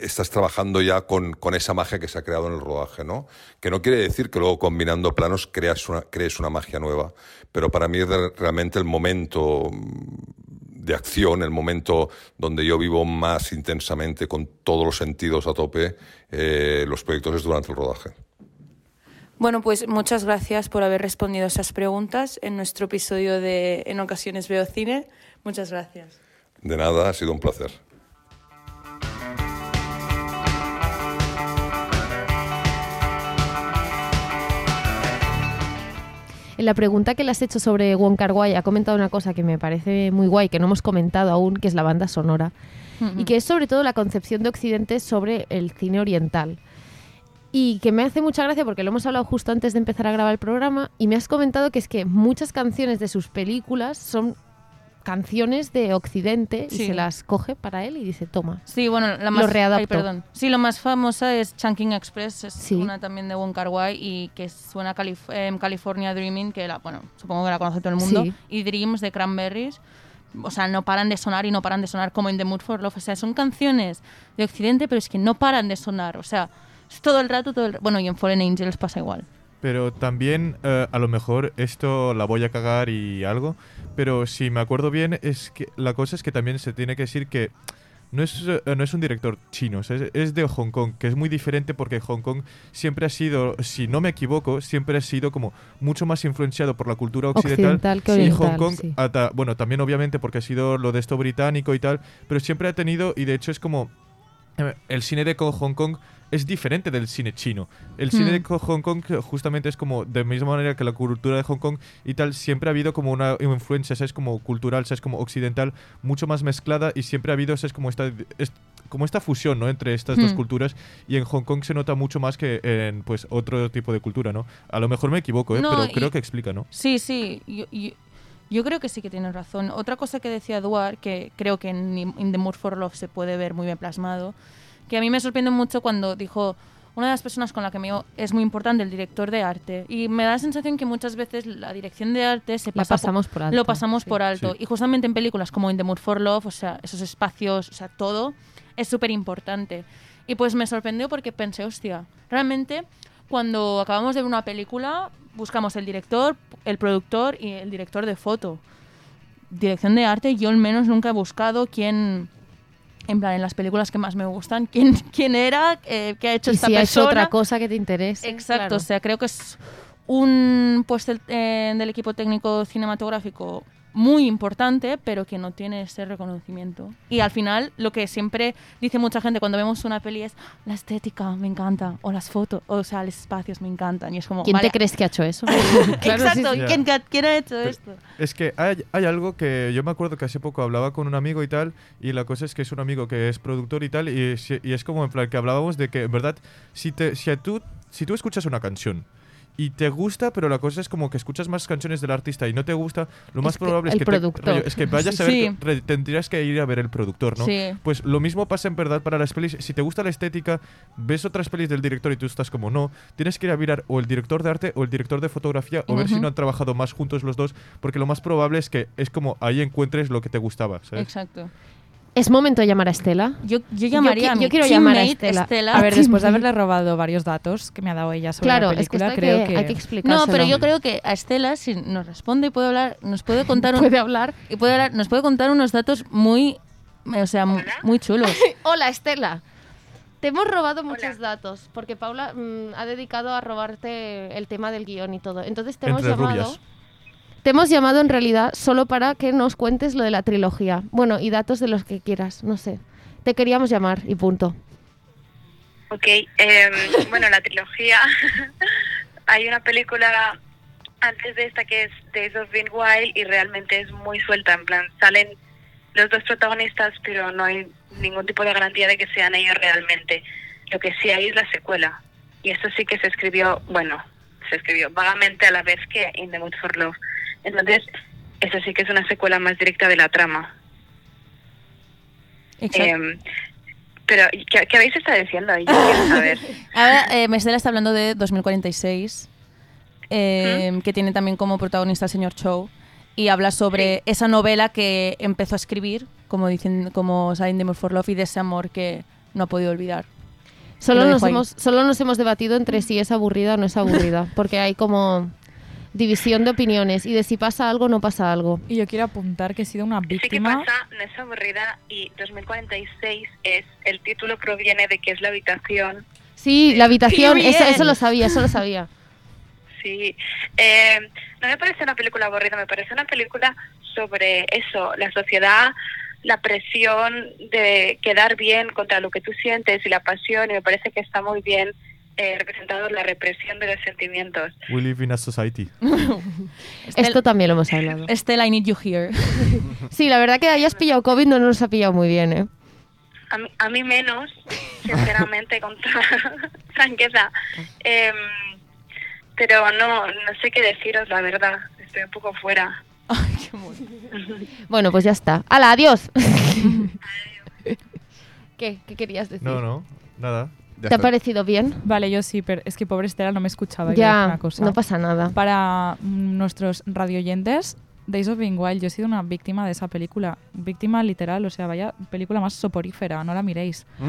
estás trabajando ya con, con esa magia que se ha creado en el rodaje, ¿no? Que no quiere decir que luego combinando planos creas una, crees una magia nueva, pero para mí re- realmente el momento mm, de acción, el momento donde yo vivo más intensamente con todos los sentidos a tope, eh, los proyectos es durante el rodaje. Bueno, pues muchas gracias por haber respondido a esas preguntas en nuestro episodio de En ocasiones veo cine. Muchas gracias. De nada, ha sido un placer. La pregunta que le has hecho sobre Wong Kar Wai ha comentado una cosa que me parece muy guay, que no hemos comentado aún, que es la banda sonora. Y que es sobre todo la concepción de Occidente sobre el cine oriental. Y que me hace mucha gracia porque lo hemos hablado justo antes de empezar a grabar el programa y me has comentado que es que muchas canciones de sus películas son canciones de Occidente y se las coge para él y dice, toma. Sí, bueno, la más Lo ay, perdón. Sí, lo más famosa es Chunking Express, es Sí. una también de Wong Kar Wai y que suena Calif- em, California Dreaming, que la, bueno, supongo que la conoce todo el mundo, Sí. y Dreams de Cranberries. O sea, no paran de sonar y no paran de sonar como In the Mood for Love. O sea, son canciones de Occidente, pero es que no paran de sonar. O sea, es todo el rato, todo el Bueno, y en Fallen Angels pasa igual. Pero también, eh, a lo mejor, esto la voy a cagar y algo, pero si me acuerdo bien, es que la cosa es que también se tiene que decir que no es, eh, no es un director chino, es, es de Hong Kong, que es muy diferente porque Hong Kong siempre ha sido, si no me equivoco, siempre ha sido como mucho más influenciado por la cultura occidental. Occidental que y Hong Kong, sí. bueno, también obviamente porque ha sido lo de esto británico y tal, pero siempre ha tenido, y de hecho es como, eh, el cine de Hong Kong es diferente del cine chino. El cine de Co- Hong Kong justamente es como, de misma manera que la cultura de Hong Kong y tal, siempre ha habido como una influencia, ¿sabes? Como cultural, ¿sabes? Como occidental, mucho más mezclada y siempre ha habido, ¿sabes? Como esta, es- como esta fusión, ¿no? Entre estas dos Hmm. culturas y en Hong Kong se nota mucho más que en, pues, otro tipo de cultura, ¿no? A lo mejor me equivoco, ¿eh? No, Pero y- creo que explica, ¿no? Sí, sí. Yo, yo- yo creo que sí que tienes razón. Otra cosa que decía Eduard, que creo que en In the Mood for Love se puede ver muy bien plasmado, que a mí me sorprende mucho cuando dijo una de las personas con la que me llevo es muy importante el director de arte y me da la sensación que muchas veces la dirección de arte se pasa pasamos por alto. lo pasamos sí. por alto Sí. y justamente en películas como In the Mood for Love o sea esos espacios o sea todo es súper importante y pues me sorprendió porque pensé hostia realmente cuando acabamos de ver una película buscamos el director el productor y el director de foto dirección de arte yo al menos nunca he buscado quién en plan en las películas que más me gustan quién quién era eh, qué ha hecho Y esta si persona hecho otra cosa que te interese. Exacto, claro. o sea, creo que es un puesto del- eh, del equipo técnico cinematográfico muy importante, pero que no tiene ese reconocimiento. Y al final, lo que siempre dice mucha gente cuando vemos una peli es la estética, me encanta, o las fotos, o sea, los espacios me encantan. Y es como, ¿Quién vale, te crees que ha hecho eso? <laughs> Exacto, sí. ¿quién, quién ha hecho Pero- esto? Es que hay, hay algo que yo me acuerdo que hace poco hablaba con un amigo y tal, y la cosa es que es un amigo que es productor y tal, y, y es como en plan que hablábamos de que, en verdad, si, te, si, a tú, si tú escuchas una canción y te gusta, pero la cosa es como que escuchas más canciones del artista y no te gusta, lo más Es que probable es que, te- productor. rollo, es que vayas a ver, Sí. que re- tendrías que ir a ver el productor, ¿no? Sí. Pues lo mismo pasa en verdad para las pelis. Si te gusta la estética, ves otras pelis del director y tú estás como no, tienes que ir a mirar o el director de arte o el director de fotografía o ver si no han trabajado más juntos los dos, porque lo más probable es que es como ahí encuentres lo que te gustaba, ¿sabes? Exacto. Es momento de llamar a Estela. Yo, yo llamaría qui- a mi yo quiero llamar a Estela. A ver, <laughs> después de haberle robado varios datos que me ha dado ella sobre Claro, la es que película, creo que, que, hay que explicárselo. No, pero yo creo que a Estela, si nos responde y puede hablar, nos puede <laughs> contar un, puede hablar. y puede hablar- nos puede contar unos datos muy, o sea, mu- muy chulos. <laughs> Hola, Estela. Te hemos robado muchos datos porque Paula mm, ha dedicado a robarte el tema del guion y todo. Entonces te hemos llamado. rubias. Te hemos llamado en realidad solo para que nos cuentes lo de la trilogía. Bueno, y datos de los que quieras, no sé. Te queríamos llamar y punto. Ok, em, <laughs> bueno, la trilogía. <laughs> Hay una película antes de esta que es Days of Being Wild y realmente es muy suelta. En plan, salen los dos protagonistas, pero no hay ningún tipo de garantía de que sean ellos realmente. Lo que sí hay es la secuela. Y esto sí que se escribió, bueno, se escribió vagamente a la vez que In the Mood for Love. Entonces, eso sí que es una secuela más directa de la trama. Em, pero, ¿qué, qué habéis estado diciendo? Yo quiero saber. <laughs> Ahora, eh, Estela está hablando de 2046, eh, que tiene también como protagonista al señor Chow, y habla sobre esa novela que empezó a escribir, como dicen, como Sign the Mood for Love, y de ese amor que no ha podido olvidar. Solo Lo nos, ahí. hemos, solo nos hemos debatido entre si es aburrida o no es aburrida. Porque hay como división de opiniones y de si pasa algo o no pasa algo. Y yo quiero apuntar que he sido una Sí que víctima. pasa, no es aburrida y 2046 es, el título proviene de que es la habitación. Sí, la habitación, eso, eso lo sabía, eso lo sabía. Sí, Eh, no me parece una película aburrida, me parece una película sobre eso, la sociedad, la presión de quedar bien contra lo que tú sientes y la pasión y me parece que está muy bien eh, representado la represión de los sentimientos. We live in a society. <laughs> Esto también lo hemos hablado. Estela, I need you here. <laughs> Sí, la verdad que hayas pillado COVID no nos ha pillado muy bien, ¿eh? A mí, a mí menos, sinceramente, <laughs> con toda franqueza. Em, pero no, no sé qué deciros, la verdad. Estoy un poco fuera. Ay, qué. Bueno, pues ya está. ¡Hala, adiós! ¿Qué? ¿Qué querías decir? No, no, nada. ¿Te ha parecido bien? Vale, yo sí, pero es que pobre Estela no me escuchaba. Ya, una cosa. no pasa nada. Para mm, nuestros radioyentes, Days of Being Wild, yo he sido una víctima de esa película. Víctima literal, o sea, vaya película más soporífera, no la miréis. <laughs>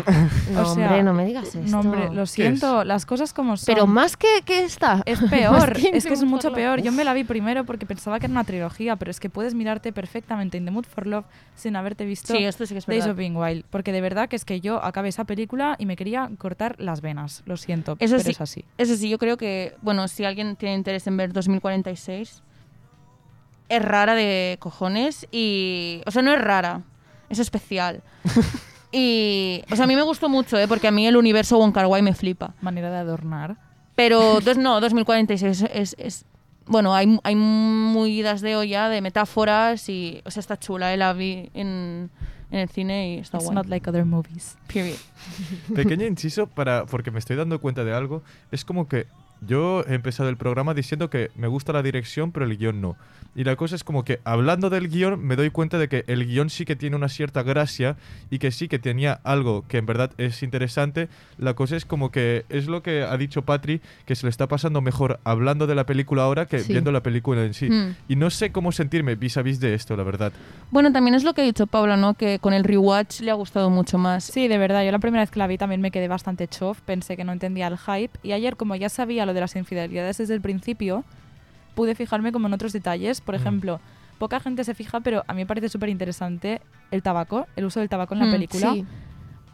No, O sea, hombre, no me digas esto. No, hombre, lo siento, las cosas como son. Pero más que, que esta. Es <laughs> peor, que es que es mucho peor. Yo me la vi primero porque pensaba que era una trilogía, pero es que puedes mirarte perfectamente In the Mood for Love sin haberte visto Sí, esto sí que es Days of Being Wild. Porque de verdad que es que yo acabé esa película y me quería cortar las venas. Lo siento, Eso pero sí. es así. Eso sí, yo creo que, bueno, si alguien tiene interés en ver 2046, es rara de cojones y... O sea, no es rara, es especial. <laughs> y... O sea, a mí me gustó mucho, ¿eh? Porque a mí el universo Wong Kar Wai me flipa. Manera de adornar. Pero, <laughs> dos, no, 2046 es... es- es- bueno, hay, hay muy idas de olla, de metáforas y... O sea, está chula, ¿eh? La vi en, en el cine y está It's guay. not like other movies. Period. Pequeño inciso para porque me estoy dando cuenta de algo. Es como que yo he empezado el programa diciendo que me gusta la dirección, pero el guion no. Y la cosa es como que hablando del guion me doy cuenta de que el guion sí que tiene una cierta gracia y que sí que tenía algo que en verdad es interesante. La cosa es como que es lo que ha dicho Patri, que se le está pasando mejor hablando de la película ahora que Sí. viendo la película en sí. Hmm. Y no sé cómo sentirme vis a vis de esto, la verdad. Bueno, también es lo que ha dicho Paula, ¿no? Que con el rewatch le ha gustado mucho más. Sí, de verdad. Yo la primera vez que la vi también me quedé bastante chof. Pensé que no entendía el hype. Y ayer, como ya sabía lo de las infidelidades desde el principio, pude fijarme como en otros detalles. Por Mm. ejemplo, poca gente se fija, pero a mí me parece súper interesante el tabaco, el uso del tabaco en la Mm, película. Sí.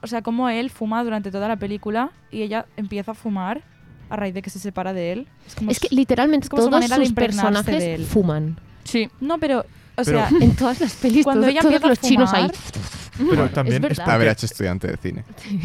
O sea, cómo él fuma durante toda la película y ella empieza a fumar a raíz de que se separa de él. Es, como Es que literalmente es como todos de sus impregnarse de personajes él. fuman. Sí. No, pero... O Pero- sea, En todas las pelis, Cuando ella todos empieza a los chinos ahí. Pero también es A ver, porque- hecho estudiante de cine.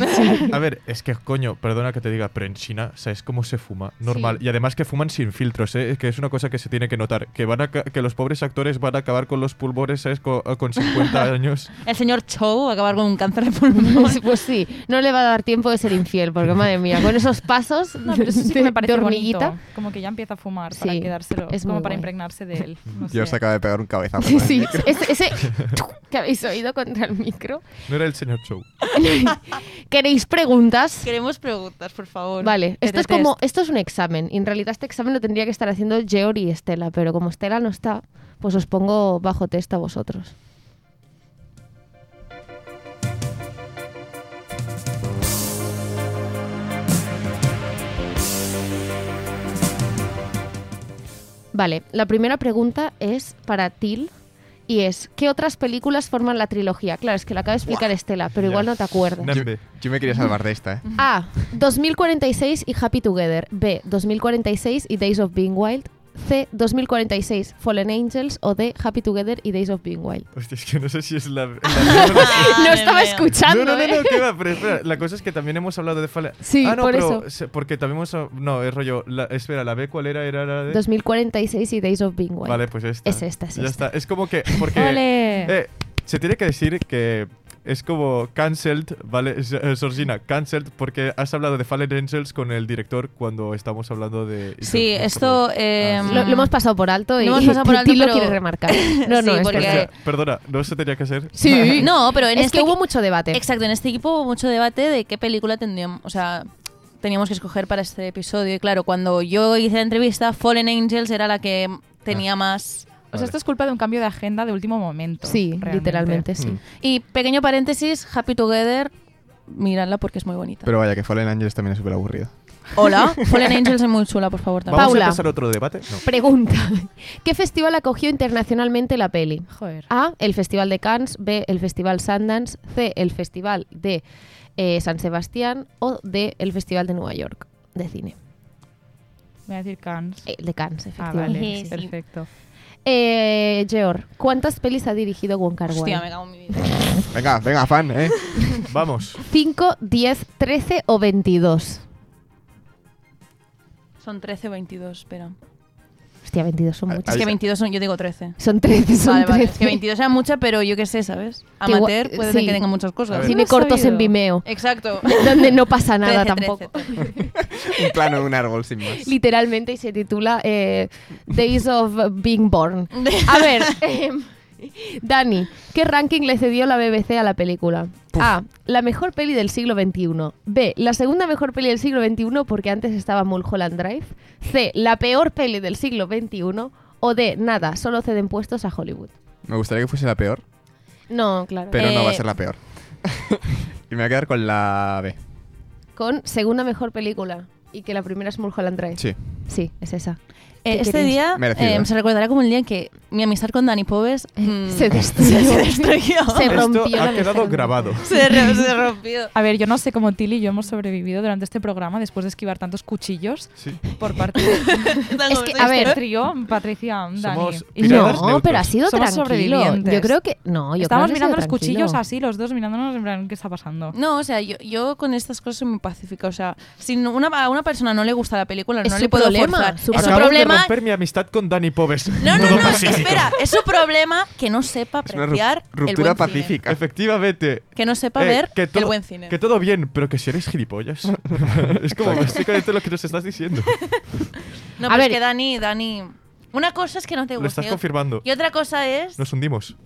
<laughs> A ver, es que coño, perdona que te diga, pero en China, ¿sabes cómo se fuma? Normal. Sí. Y además que fuman sin filtros, ¿eh? que es una cosa que se tiene que notar. Que van a ca- que los pobres actores van a acabar con los pulmones, ¿sabes? Co- Con, 50 <laughs> años. El señor Chow va a acabar con un cáncer de pulmón. <laughs> Pues sí, no le va a dar tiempo de ser infiel, porque madre mía, con esos pasos No, pero eso sí que me parece de hormiguita. bonito. Como que ya empieza a fumar para Sí, quedárselo, es como para guay. impregnarse de él. No Yo sé. os acabo de pegar un cabezazo. Sí, con sí, ese, ese que habéis oído contra el micro. No era el señor Chow. <laughs> ¿Queréis preguntas? Queremos preguntas, por favor. Vale, esto es como, esto es un examen. Y en realidad este examen lo tendría que estar haciendo Georg y Estela, pero como Estela no está, pues os pongo bajo test a vosotros. Vale, la primera pregunta es para Til y es ¿qué otras películas forman la trilogía? Claro, es que la acaba de explicar Estela, pero igual no te acuerdas. Yo, yo me quería salvar de esta, ¿eh? A. 2046 y Happy Together. B. 2046 y Days of Being Wild. C. 2046 Fallen Angels. O D. Happy Together y Days of Being Wild. Hostia, es que no sé si es la. la- <laughs> <laughs> no estaba escuchando, no, no, no, ¿eh? no, ¿qué va? Pero espera, la cosa es que también hemos hablado de Fallen. Sí, ah, no, por pero eso. porque también hemos. No, es rollo. la- espera, ¿la B cuál era? Era la de. 2046 y Days of Being Wild. Vale, pues esta. Es esta, es ya esta. está. Es como que. Porque. <laughs> ¡Ole! Eh, se tiene que decir que es como cancelled, ¿vale? Eh, Georgina, cancelled porque has hablado de Fallen Angels con el director cuando estamos hablando de... Sí, esto, eh, Ah, sí. Lo, lo hemos pasado por alto y Lo hemos pasado por <laughs> alto, Til lo pero- quiere remarcar. <laughs> No, no, Sí, es porque-. Hostia, perdona, ¿no se tenía que hacer? Sí. <laughs> No, pero en es este que hubo mucho debate. Exacto, en este equipo hubo mucho debate de qué película tendríamos, o sea, teníamos que escoger para este episodio. Y claro, cuando yo hice la entrevista, Fallen Angels era la que tenía más. O sea, Vale. esto es culpa de un cambio de agenda de último momento. Sí, realmente. literalmente sí. Mm. Y pequeño paréntesis, Happy Together, miradla porque es muy bonita. Pero vaya, que Fallen Angels también es súper aburrido. Hola, <laughs> Fallen Angels es muy chula, por favor. también. ¿Vamos Paula. a empezar otro debate? No. Pregunta. ¿Qué festival acogió internacionalmente la peli? Joder. A. El Festival de Cannes. B. El Festival Sundance. C. El Festival de eh, San Sebastián. O D. El Festival de Nueva York de cine. Voy a decir Cannes. Eh, de Cannes, ah, efectivamente. vale. Sí. Perfecto. Eh, Georg, ¿cuántas pelis ha dirigido Wong Kar Hostia, me Wai? cago en mi vida. <laughs> Venga, venga, fan, ¿eh? <laughs> Vamos. ¿5, 10, 13 o 22? Son 13 o 22, espera. Hostia, 22 son Ah, muchas. Es que Ahí- 22 son, yo digo 13. Son 13, son Vale, 13. vale. Es que 22 era mucha, pero yo qué sé, ¿sabes? Amateur puede sí. ser que tenga muchas cosas. Cine ¿No cortos en oído? Vimeo, Exacto. <laughs> donde no pasa nada 13, tampoco. 13, 13. <laughs> Un plano de un árbol sin más. Literalmente y se titula eh, Days of Being Born. A ver, <laughs> em, Dani, ¿qué ranking le cedió la BBC a la película? A. La mejor peli del siglo XXI. B. La segunda mejor peli del siglo XXI porque antes estaba Mulholland Drive. C. La peor peli del siglo XXI. O D, nada, solo ceden puestos a Hollywood. Me gustaría que fuese la peor, No, claro. pero no va a Eh, ser la peor. <laughs> y me voy a quedar con la B. Con segunda mejor película. Y que la primera es Mulholland Drive. Sí. Sí, es esa. Eh, ¿Qué este día eh, se recordará como el día en que mi amistad con Dani Pobes <laughs> mm, Se destruyó. <laughs> se destruyó. Se Esto rompió ha quedado grabado. <laughs> Se, re- se rompió. A ver, yo no sé cómo Tilly y yo hemos sobrevivido durante este programa después de esquivar tantos cuchillos Sí. por parte de Es que, a ver, este trío, Patricia, Dani. Y. No, neutros. pero ha sido Somos tranquilo. Yo creo que. No, yo Estamos creo que ha mirando los cuchillos así, los dos mirándonos en plan, ¿qué está pasando? No, o sea, yo, yo con estas cosas soy muy pacífica. O sea, si una, a una persona no le gusta la película, Es no le puedo problema, forzar. su es su Acabas problema. Romper mi amistad con Dani Pobes. No, no, no, pacífico. espera. Es su problema que no sepa Es una apreciar el cine. pacífica. Efectivamente. Que no sepa Eh, ver que todo, el buen cine. Que todo bien, pero que si eres gilipollas. <laughs> es como básicamente lo que nos estás diciendo. No, A pero es ver. que Dani, Dani. Una cosa es que no te Lo gusta. estás y- confirmando. Y otra cosa es. Nos hundimos.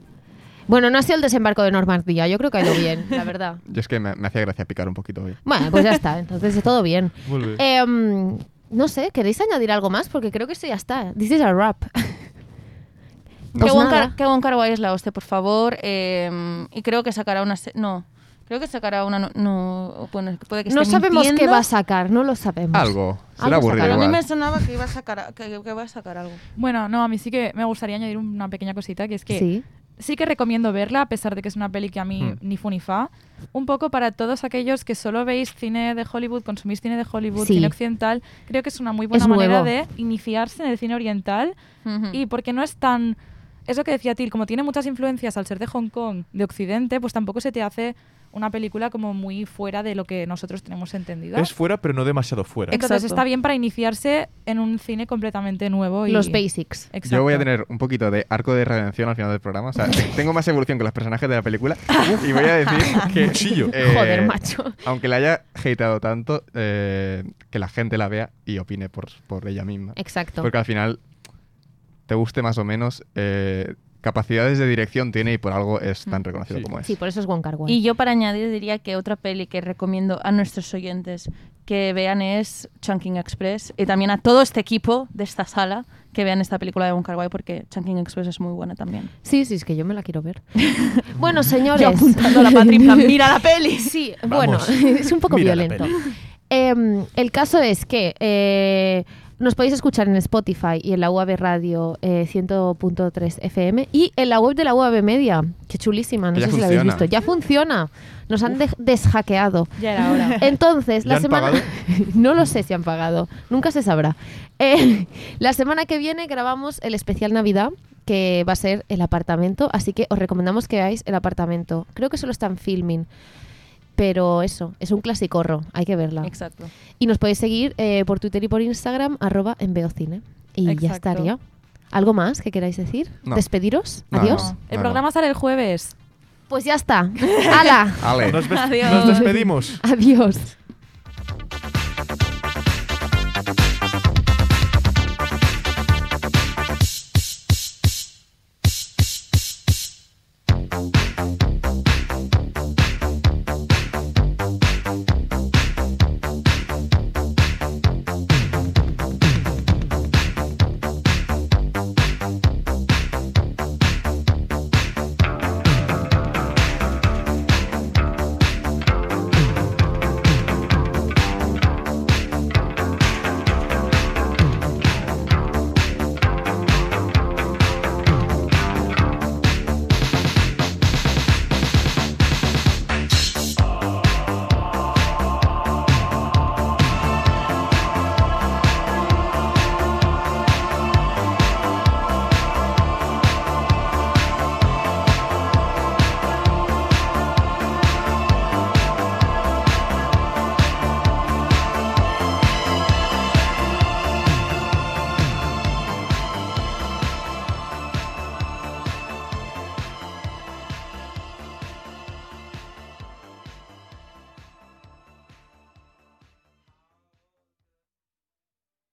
Bueno, no ha sido el desembarco de Normandía. Yo creo que ha ido bien, la verdad. Yo es que me, me hacía gracia picar un poquito hoy. Bueno, pues ya está. Entonces todo bien. Muy bien. Em, no sé, ¿queréis añadir algo más? Porque creo que esto ya está. This is a wrap. que <laughs> Pues que Wong Kar Wai es la hostia, por favor. eh, y creo que sacará una. se- No. Creo que sacará una. No, no bueno, puede que No sabemos qué va a sacar, no lo sabemos. Algo. Será Algo aburrido Pero a mí me sonaba que iba a sacar, que, que va a sacar algo. Bueno, no, a mí sí que me gustaría añadir una pequeña cosita, que es que Sí. Sí que recomiendo verla, a pesar de que es una peli que a mí Hmm. ni fu ni fa. Un poco para todos aquellos que solo veis cine de Hollywood, consumís cine de Hollywood, Sí. cine occidental, creo que es una muy buena Es manera nuevo. de iniciarse en el cine oriental y porque no es tan... Es lo que decía Til, como tiene muchas influencias al ser de Hong Kong, de Occidente, pues tampoco se te hace una película como muy fuera de lo que nosotros tenemos entendido. Es fuera, pero no demasiado fuera. Entonces está bien para iniciarse en un cine completamente nuevo. Y... Los basics. Exacto. Yo voy a tener un poquito de arco de redención al final del programa. O sea, <laughs> te- tengo más evolución que los personajes de la película. <laughs> y voy a decir <laughs> que. Cuchillo. eh, Joder, macho. Aunque la haya hateado tanto, eh, que la gente la vea y opine por, por ella misma. Exacto. Porque al final, te guste más o menos, eh, capacidades de dirección tiene y por algo es tan reconocido Sí. como es. Sí, por eso es Wong Kar Wai. Y yo para añadir diría que otra peli que recomiendo a nuestros oyentes que vean es Chunking Express y también a todo este equipo de esta sala que vean esta película de Wong Kar Wai porque Chunking Express es muy buena también. Sí, sí, es que yo me la quiero ver. <laughs> bueno, señores. Yo apuntando a la Patri en plan, mira la peli. <laughs> Sí, Vamos. bueno, <laughs> es un poco violento. Em, el caso es que eh, nos podéis escuchar en Spotify y en la UAB Radio eh, 100.3 FM y en la web de la UAB Media. Qué chulísima, no Que sé si la habéis visto. Ya funciona. Nos han de- deshaqueado. Ya era hora. <laughs> Entonces, ¿Ya la semana. <laughs> no lo sé si han pagado. Nunca se sabrá. Eh, <laughs> la semana que viene grabamos el especial Navidad, que va a ser el apartamento. Así que os recomendamos que veáis el apartamento. Creo que solo está en filming. Pero eso, es un clasicorro. Hay que verla. Exacto. Y nos podéis seguir eh, por Twitter y por Instagram, arroba en Beocine. Y ya estaría. ¿Algo más que queráis decir? No. ¿Despediros? No, ¿Adiós? no. El programa sale el jueves. Pues ya está. <laughs> ¡Hala! Ale. Nos, Adiós. nos despedimos. Adiós.